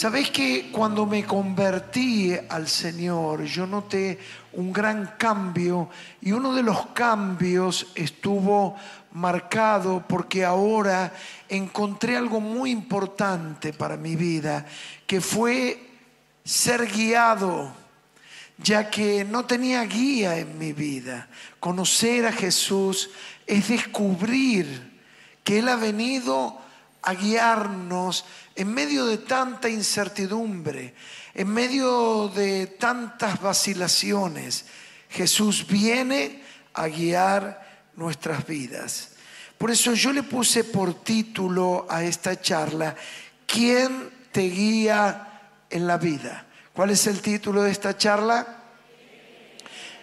Sabéis que cuando me convertí al Señor, yo noté un gran cambio y uno de los cambios estuvo marcado porque ahora encontré algo muy importante para mi vida, que fue ser guiado, ya que no tenía guía en mi vida. Conocer a Jesús es descubrir que Él ha venido a guiarnos en medio de tanta incertidumbre, en medio de tantas vacilaciones. Jesús viene a guiar nuestras vidas. Por eso yo le puse por título a esta charla, ¿quién te guía en la vida? ¿Cuál es el título de esta charla?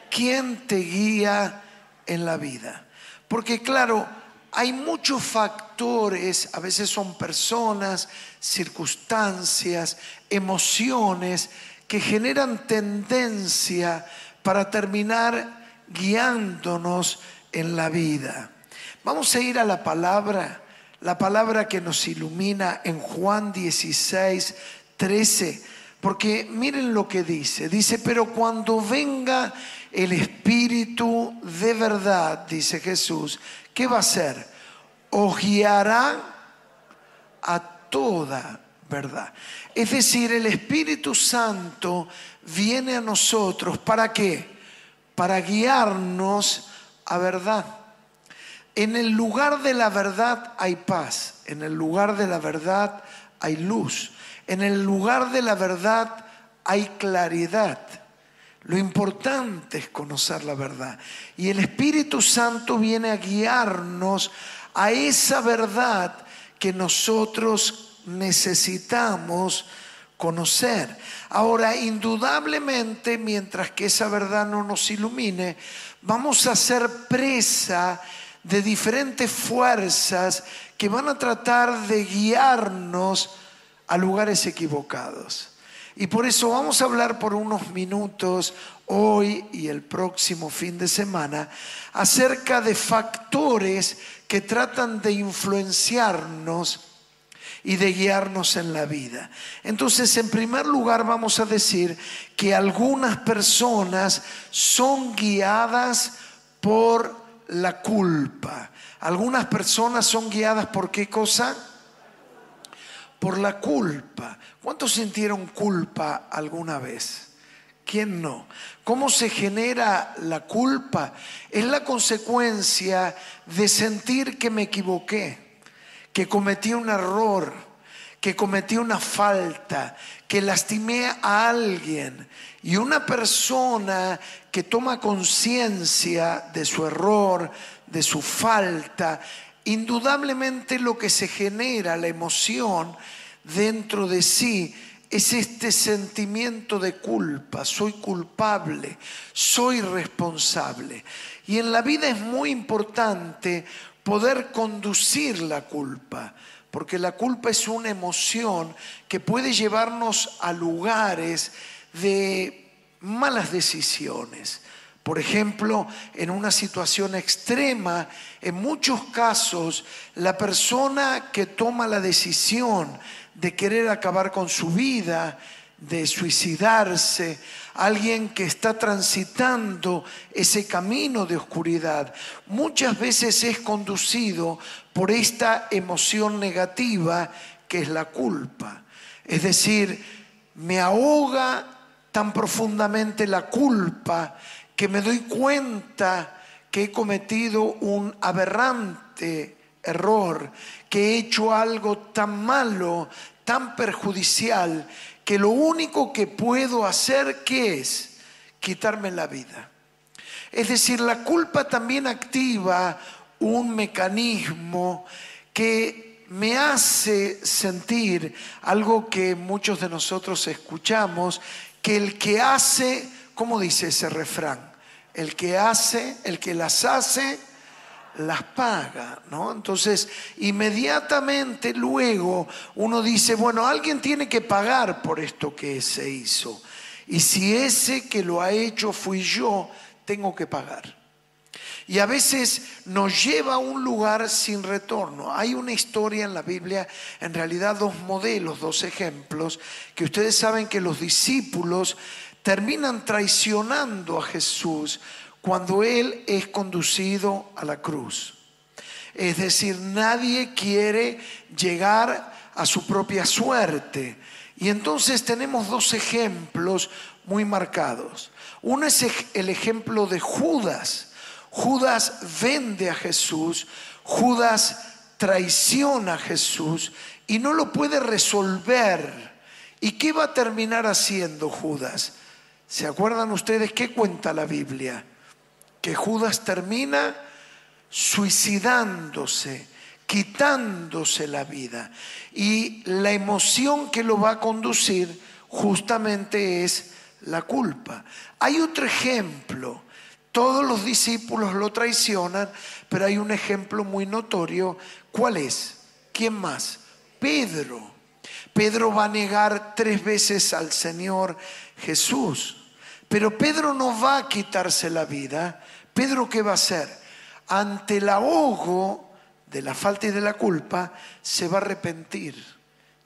¿Quién te guía en la vida? Porque claro, hay muchos factores, a veces son personas, circunstancias, emociones que generan tendencia para terminar guiándonos en la vida. Vamos a ir a la palabra, la palabra que nos ilumina en Juan 16, 13, porque miren lo que dice. Dice, pero cuando venga el Espíritu de verdad, dice Jesús, ¿qué va a hacer? Os guiará a toda verdad. Es decir, el Espíritu Santo viene a nosotros para qué? Para guiarnos a verdad. En el lugar de la verdad hay paz, en el lugar de la verdad hay luz, en el lugar de la verdad hay claridad. Lo importante es conocer la verdad. Y el Espíritu Santo viene a guiarnos a esa verdad que nosotros necesitamos conocer. Ahora, indudablemente, mientras que esa verdad no nos ilumine, vamos a ser presa de diferentes fuerzas que van a tratar de guiarnos a lugares equivocados. Y por eso vamos a hablar por unos minutos hoy y el próximo fin de semana acerca de factores que tratan de influenciarnos y de guiarnos en la vida. Entonces, en primer lugar, vamos a decir que algunas personas son guiadas por la culpa. Algunas personas son guiadas por qué cosa? Por la culpa. ¿Cuántos sintieron culpa alguna vez? ¿Quién no? ¿Cómo se genera la culpa? Es la consecuencia de sentir que me equivoqué, que cometí un error, que cometí una falta, que lastimé a alguien. Y una persona que toma conciencia de su error, de su falta, indudablemente lo que se genera, la emoción dentro de sí, es este sentimiento de culpa, soy culpable, soy responsable. Y en la vida es muy importante poder conducir la culpa, porque la culpa es una emoción que puede llevarnos a lugares de malas decisiones. Por ejemplo, en una situación extrema, en muchos casos, la persona que toma la decisión de querer acabar con su vida, de suicidarse, alguien que está transitando ese camino de oscuridad, muchas veces es conducido por esta emoción negativa que es la culpa. Es decir, me ahoga tan profundamente la culpa que me doy cuenta que he cometido un aberrante error, que he hecho algo tan malo, tan perjudicial, que lo único que puedo hacer, ¿qué es? Quitarme la vida. Es decir, la culpa también activa un mecanismo que me hace sentir algo que muchos de nosotros escuchamos, que el que hace, ¿cómo dice ese refrán? El que hace, el que las hace, las paga, ¿no? Entonces, inmediatamente luego uno dice, bueno, alguien tiene que pagar por esto que se hizo. Y si ese que lo ha hecho fui yo, tengo que pagar. Y a veces nos lleva a un lugar sin retorno. Hay una historia en la Biblia, en realidad dos modelos, dos ejemplos, que ustedes saben que los discípulos terminan traicionando a Jesús cuando Él es conducido a la cruz. Es decir, nadie quiere llegar a su propia suerte. Y entonces tenemos dos ejemplos muy marcados. Uno es el ejemplo de Judas. Judas vende a Jesús, Judas traiciona a Jesús y no lo puede resolver. ¿Y qué va a terminar haciendo Judas? ¿Se acuerdan ustedes qué cuenta la Biblia? Que Judas termina suicidándose, quitándose la vida. Y la emoción que lo va a conducir justamente es la culpa. Hay otro ejemplo. Todos los discípulos lo traicionan, pero hay un ejemplo muy notorio. ¿Cuál es? ¿Quién más? Pedro. Pedro va a negar tres veces al Señor Jesús. Pero Pedro no va a quitarse la vida. Pedro, ¿qué va a hacer? Ante el ahogo de la falta y de la culpa, se va a arrepentir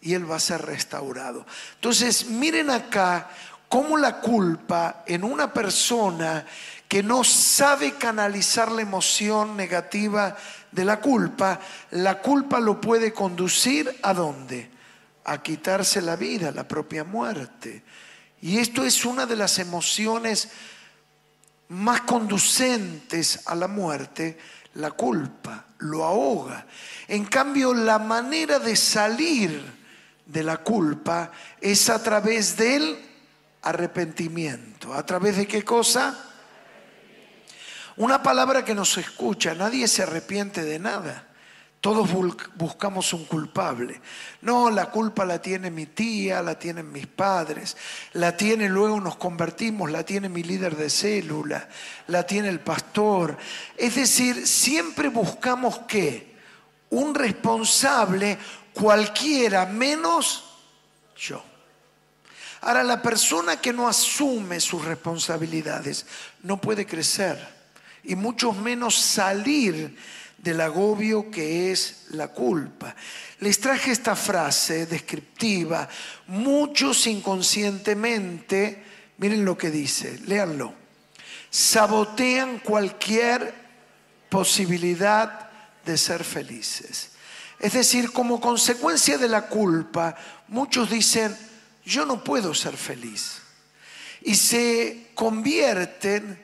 y él va a ser restaurado. Entonces, miren acá cómo la culpa en una persona que no sabe canalizar la emoción negativa de la culpa, la culpa lo puede conducir a dónde? A quitarse la vida, la propia muerte. Y esto es una de las emociones más conducentes a la muerte, la culpa, lo ahoga. En cambio, la manera de salir de la culpa es a través del arrepentimiento. ¿A través de qué cosa? Una palabra que nos escucha, nadie se arrepiente de nada. Todos buscamos un culpable. No, la culpa la tiene mi tía, la tienen mis padres, la tiene luego nos convertimos, la tiene mi líder de célula, la tiene el pastor. Es decir, siempre buscamos qué? Un responsable cualquiera menos yo. Ahora, la persona que no asume sus responsabilidades no puede crecer y mucho menos salir del agobio que es la culpa. Les traje esta frase descriptiva. Muchos inconscientemente, miren lo que dice, léanlo, sabotean cualquier posibilidad de ser felices. Es decir, como consecuencia de la culpa, muchos dicen, yo no puedo ser feliz. Y se convierten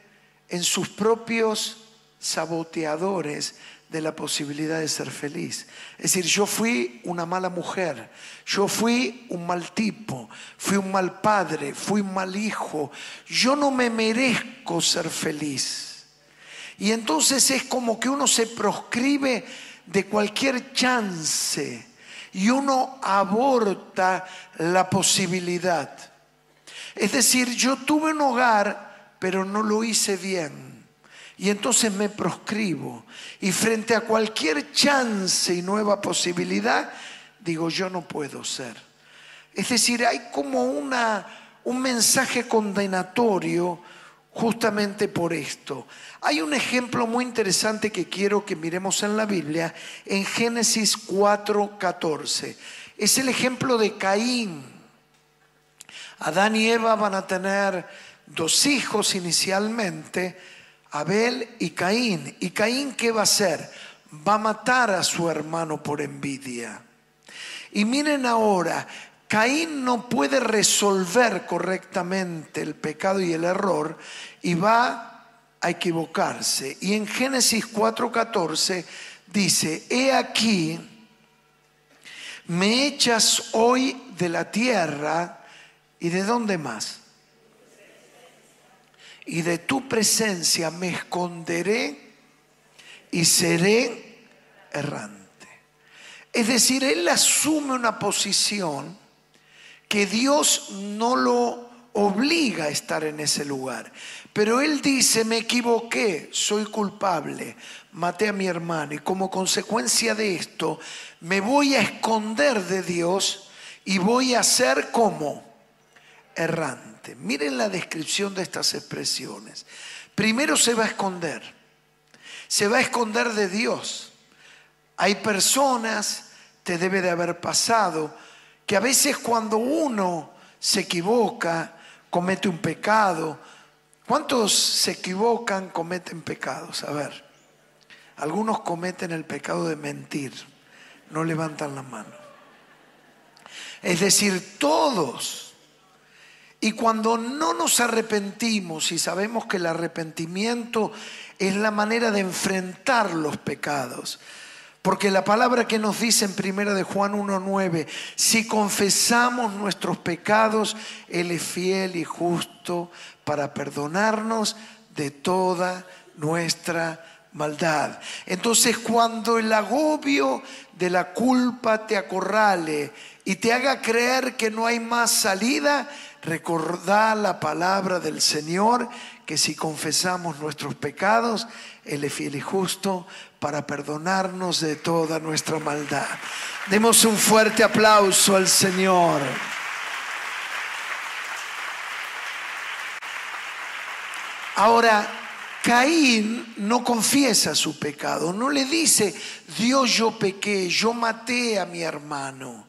en sus propios saboteadores de la posibilidad de ser feliz. Es decir, yo fui una mala mujer, yo fui un mal tipo, fui un mal padre, fui un mal hijo, yo no me merezco ser feliz. Y entonces es como que uno se proscribe de cualquier chance y uno aborta la posibilidad. Es decir, yo tuve un hogar, pero no lo hice bien y entonces me proscribo. Y frente a cualquier chance y nueva posibilidad, digo, yo no puedo ser. Es decir, hay como una, un mensaje condenatorio justamente por esto. Hay un ejemplo muy interesante que quiero que miremos en la Biblia, en Génesis 4:14. Es el ejemplo de Caín. Adán y Eva van a tener dos hijos inicialmente, Abel y Caín. ¿Y Caín qué va a hacer? Va a matar a su hermano por envidia. Y miren ahora, Caín no puede resolver correctamente el pecado y el error y va a equivocarse. Y en Génesis 4:14 dice, he aquí, me echas hoy de la tierra y de dónde más? Y de tu presencia me esconderé y seré errante. Es decir, él asume una posición que Dios no lo obliga a estar en ese lugar. Pero él dice, me equivoqué, soy culpable, maté a mi hermano y como consecuencia de esto me voy a esconder de Dios y voy a ser como errante. Miren la descripción de estas expresiones. Primero se va a esconder. se va a esconder de Dios. Hay personas, te debe de haber pasado, que a veces cuando uno se equivoca, comete un pecado, ¿cuántos se equivocan, cometen pecados? A ver, algunos cometen el pecado de mentir, no levantan la mano. Es decir, todos y cuando no nos arrepentimos y sabemos que el arrepentimiento es la manera de enfrentar los pecados, porque la palabra que nos dice en primera de Juan 1:9, si confesamos nuestros pecados, él es fiel y justo para perdonarnos de toda nuestra maldad. Entonces, cuando el agobio de la culpa te acorrale y te haga creer que no hay más salida, recordá la palabra del Señor, que si confesamos nuestros pecados, Él es fiel y justo para perdonarnos de toda nuestra maldad. Demos un fuerte aplauso al Señor. Ahora, Caín no confiesa su pecado, no le dice, Dios yo pequé, yo maté a mi hermano.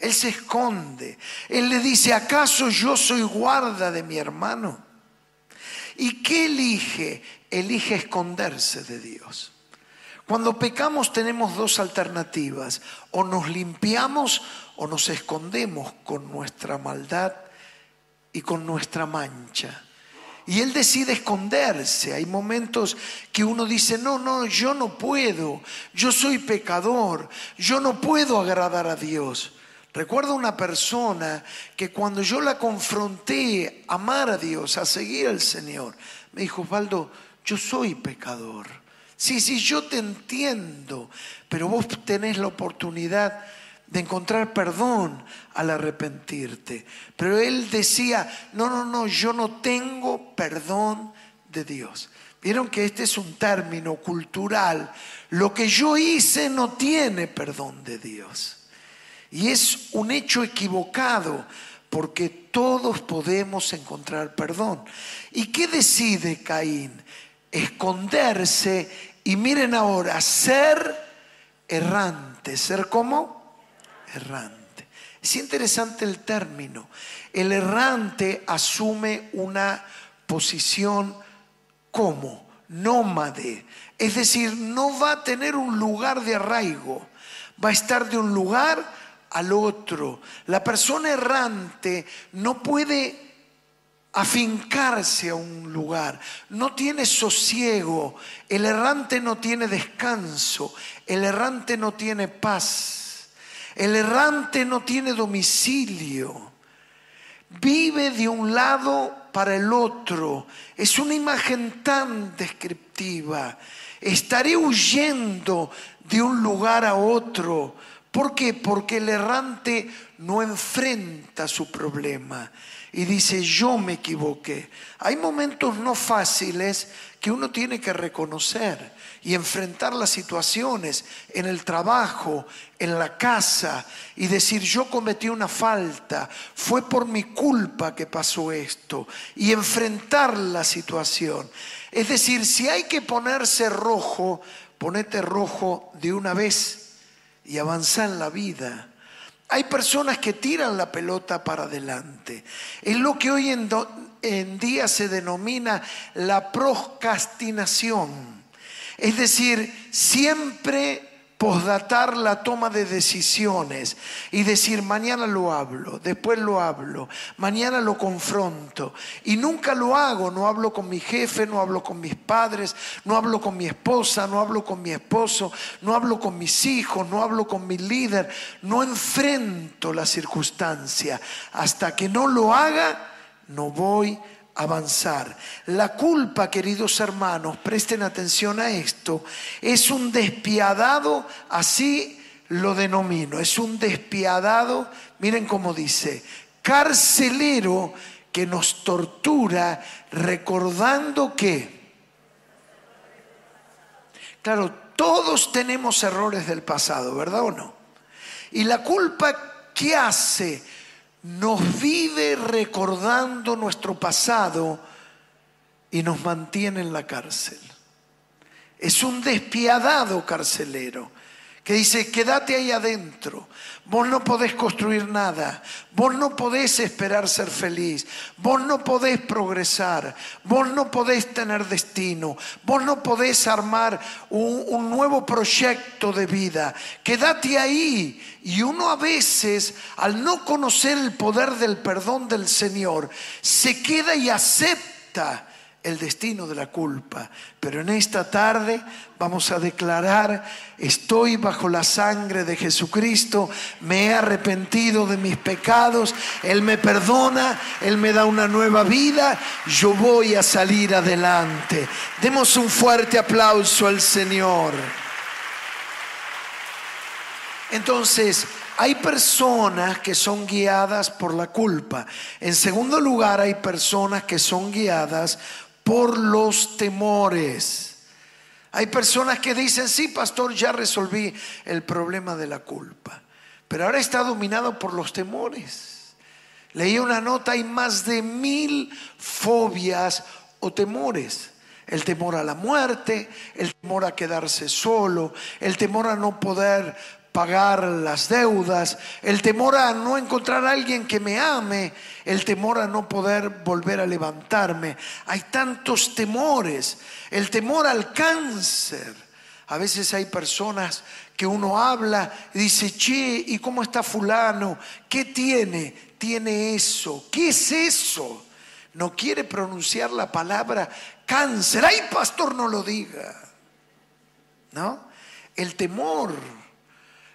Él se esconde. Él le dice, ¿acaso yo soy guarda de mi hermano? ¿Y qué elige? Elige esconderse de Dios. Cuando pecamos tenemos dos alternativas. O nos limpiamos o nos escondemos con nuestra maldad y con nuestra mancha. Y él decide esconderse. Hay momentos que uno dice, no, no, yo no puedo, yo soy pecador, yo no puedo agradar a Dios. Recuerdo una persona que cuando yo la confronté a amar a Dios, a seguir al Señor, me dijo, Osvaldo, yo soy pecador. Sí, sí, yo te entiendo, pero vos tenés la oportunidad de encontrar perdón al arrepentirte. Pero él decía, no, no, no, yo no tengo perdón de Dios. Vieron que este es un término cultural. Lo que yo hice no tiene perdón de Dios. Y es un hecho equivocado porque todos podemos encontrar perdón. ¿Y qué decide Caín? Esconderse y miren ahora, ser errante. ¿Ser cómo? Errante. Es interesante el término. El errante asume una posición como nómade. Es decir, no va a tener un lugar de arraigo. Va a estar de un lugar al otro. La persona errante no puede afincarse a un lugar, no tiene sosiego, el errante no tiene descanso, el errante no tiene paz, el errante no tiene domicilio, vive de un lado para el otro, es una imagen tan descriptiva, estaré huyendo de un lugar a otro, ¿Por qué? Porque el errante no enfrenta su problema y dice, yo me equivoqué. Hay momentos no fáciles que uno tiene que reconocer y enfrentar las situaciones en el trabajo, en la casa y decir, yo cometí una falta, fue por mi culpa que pasó esto y enfrentar la situación. Es decir, si hay que ponerse rojo, ponete rojo de una vez y avanzar en la vida. Hay personas que tiran la pelota para adelante. Es lo que hoy en, en día se denomina la procrastinación. Es decir, siempre posdatar la toma de decisiones y decir mañana lo hablo, después lo hablo, mañana lo confronto y nunca lo hago, no hablo con mi jefe, no hablo con mis padres, no hablo con mi esposa, no hablo con mi esposo, no hablo con mis hijos, no hablo con mi líder, no enfrento la circunstancia. Hasta que no lo haga, no voy a avanzar. La culpa, queridos hermanos, presten atención a esto, es un despiadado, así lo denomino, es un despiadado, miren cómo dice, carcelero que nos tortura recordando que, claro, todos tenemos errores del pasado, ¿verdad o no? Y la culpa, ¿qué hace? Nos vive recordando nuestro pasado y nos mantiene en la cárcel. es un despiadado carcelero que dice, quédate ahí adentro, vos no podés construir nada, vos no podés esperar ser feliz, vos no podés progresar, vos no podés tener destino, vos no podés armar un, un nuevo proyecto de vida, quédate ahí. Y uno a veces, al no conocer el poder del perdón del Señor, se queda y acepta el destino de la culpa. Pero en esta tarde vamos a declarar, estoy bajo la sangre de Jesucristo, me he arrepentido de mis pecados, Él me perdona, Él me da una nueva vida, yo voy a salir adelante. Demos un fuerte aplauso al Señor. Entonces, hay personas que son guiadas por la culpa. En segundo lugar, hay personas que son guiadas por los temores. Hay personas que dicen, sí, pastor, ya resolví el problema de la culpa, pero ahora está dominado por los temores. Leí una nota, hay más de mil fobias o temores. El temor a la muerte, el temor a quedarse solo, el temor a no poder pagar las deudas, el temor a no encontrar a alguien que me ame, el temor a no poder volver a levantarme. Hay tantos temores, el temor al cáncer. A veces hay personas que uno habla y dice, che, ¿y cómo está fulano? ¿Qué tiene? Tiene eso. ¿Qué es eso? No quiere pronunciar la palabra cáncer. Ay, pastor, no lo diga. ¿No? El temor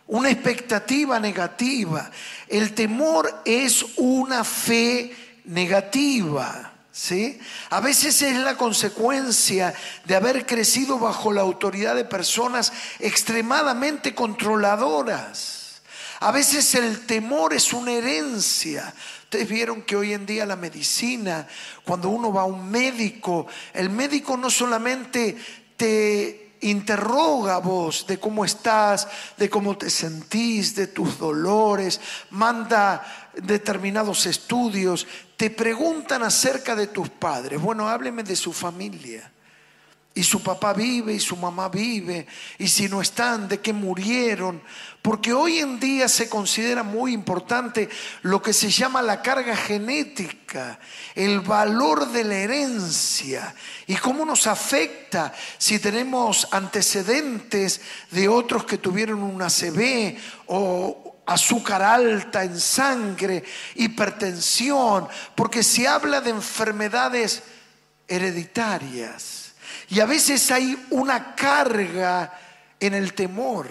una expectativa negativa. El temor es una fe negativa. ¿Sí? A veces es la consecuencia de haber crecido bajo la autoridad de personas extremadamente controladoras. A veces el temor es una herencia. Ustedes vieron que hoy en día la medicina, cuando uno va a un médico, el médico no solamente te interroga vos de cómo estás, de cómo te sentís, de tus dolores, manda determinados estudios, te preguntan acerca de tus padres. Bueno, hábleme de su familia y su papá vive y su mamá vive, y si no están, de qué murieron, porque hoy en día se considera muy importante lo que se llama la carga genética, el valor de la herencia y cómo nos afecta si tenemos antecedentes de otros que tuvieron una CB o azúcar alta en sangre, hipertensión, porque se habla de enfermedades hereditarias. Y a veces hay una carga en el temor.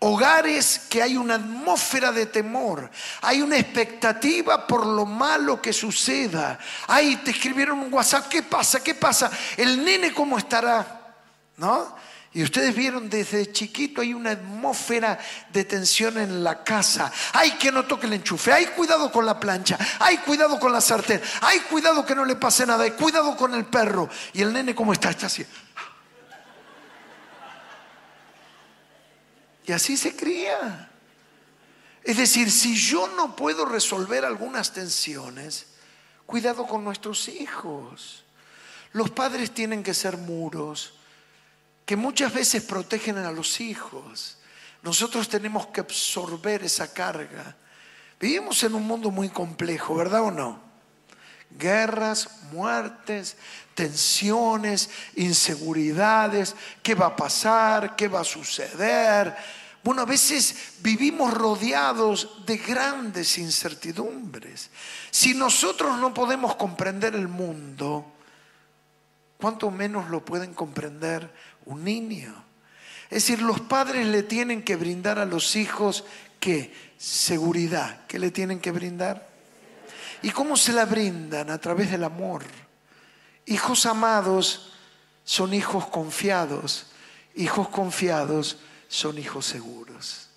Hogares que hay una atmósfera de temor, hay una expectativa por lo malo que suceda. Ay, te escribieron un WhatsApp, ¿qué pasa? ¿Qué pasa? El nene cómo estará? ¿No? Y ustedes vieron desde chiquito hay una atmósfera de tensión en la casa. Ay, que no toque el enchufe. Ay, cuidado con la plancha. Ay, cuidado con la sartén. Ay, cuidado que no le pase nada. Ay, cuidado con el perro. Y el nene, ¿cómo está? Está así. Y así se cría. Es decir, si yo no puedo resolver algunas tensiones, cuidado con nuestros hijos. Los padres tienen que ser muros que muchas veces protegen a los hijos. Nosotros tenemos que absorber esa carga. Vivimos en un mundo muy complejo, ¿verdad o no? Guerras, muertes, tensiones, inseguridades, qué va a pasar, qué va a suceder. Bueno, a veces vivimos rodeados de grandes incertidumbres. Si nosotros no podemos comprender el mundo, ¿cuánto menos lo pueden comprender un niño. Es decir, los padres le tienen que brindar a los hijos qué? Seguridad. ¿Qué le tienen que brindar? ¿Y cómo se la brindan? A través del amor. Hijos amados son hijos confiados. Hijos confiados son hijos seguros.